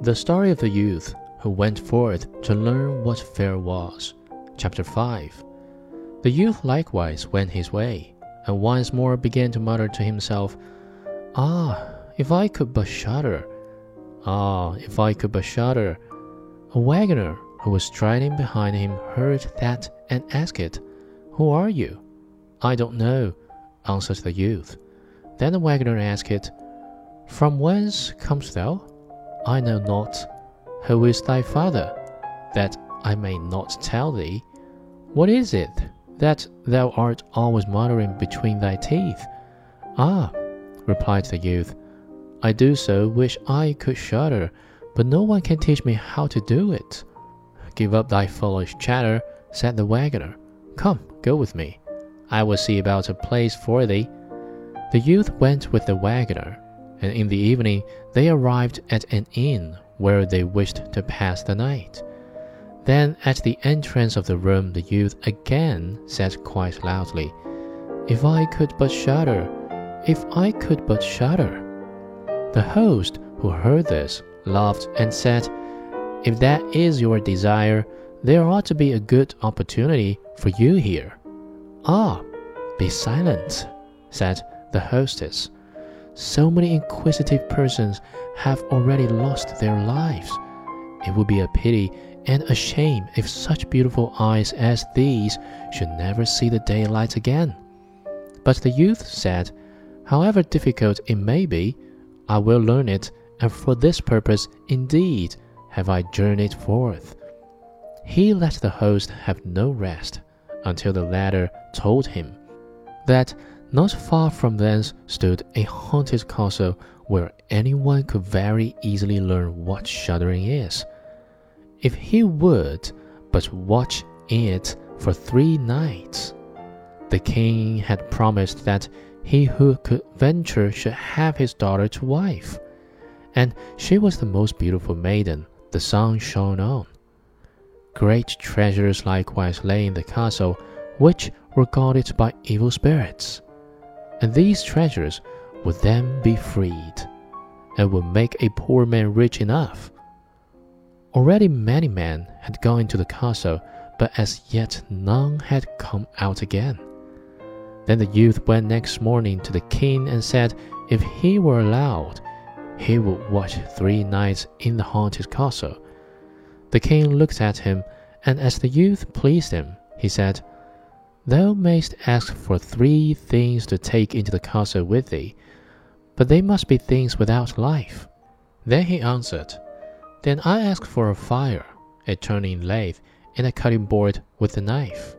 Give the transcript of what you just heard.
The story of the youth who went forth to learn what fear was. Chapter 5 The youth likewise went his way, and once more began to mutter to himself, Ah, if I could but shudder! Ah, if I could but shudder! A wagoner who was striding behind him heard that and asked, it, Who are you? I don't know, answered the youth. Then the wagoner asked, it, From whence comest thou? I know not. Who is thy father? That I may not tell thee. What is it that thou art always muttering between thy teeth? Ah, replied the youth, I do so wish I could shudder, but no one can teach me how to do it. Give up thy foolish chatter, said the wagoner. Come, go with me. I will see about a place for thee. The youth went with the wagoner, and in the evening they arrived at an inn where they wished to pass the night. Then at the entrance of the room the youth again said quite loudly, If I could but shudder, if I could but shudder. The host, who heard this, laughed and said, If that is your desire, there ought to be a good opportunity for you here. Ah, be silent, said the hostess. So many inquisitive persons have already lost their lives. It would be a pity and a shame if such beautiful eyes as these should never see the daylight again. But the youth said, However difficult it may be, I will learn it, and for this purpose indeed have I journeyed forth. He let the host have no rest until the latter told him that not far from thence stood a haunted castle where anyone could very easily learn what shuddering is. If he would but watch it for three nights. The king had promised that he who could venture should have his daughter to wife, and she was the most beautiful maiden the sun shone on. Great treasures likewise lay in the castle, which were guarded by evil spirits and these treasures would then be freed, and would make a poor man rich enough. Already many men had gone into the castle, but as yet none had come out again. Then the youth went next morning to the king and said if he were allowed, he would watch three nights in the haunted castle. The king looked at him, and as the youth pleased him, he said, Thou mayst ask for three things to take into the castle with thee, but they must be things without life. Then he answered, Then I ask for a fire, a turning lathe, and a cutting board with a knife.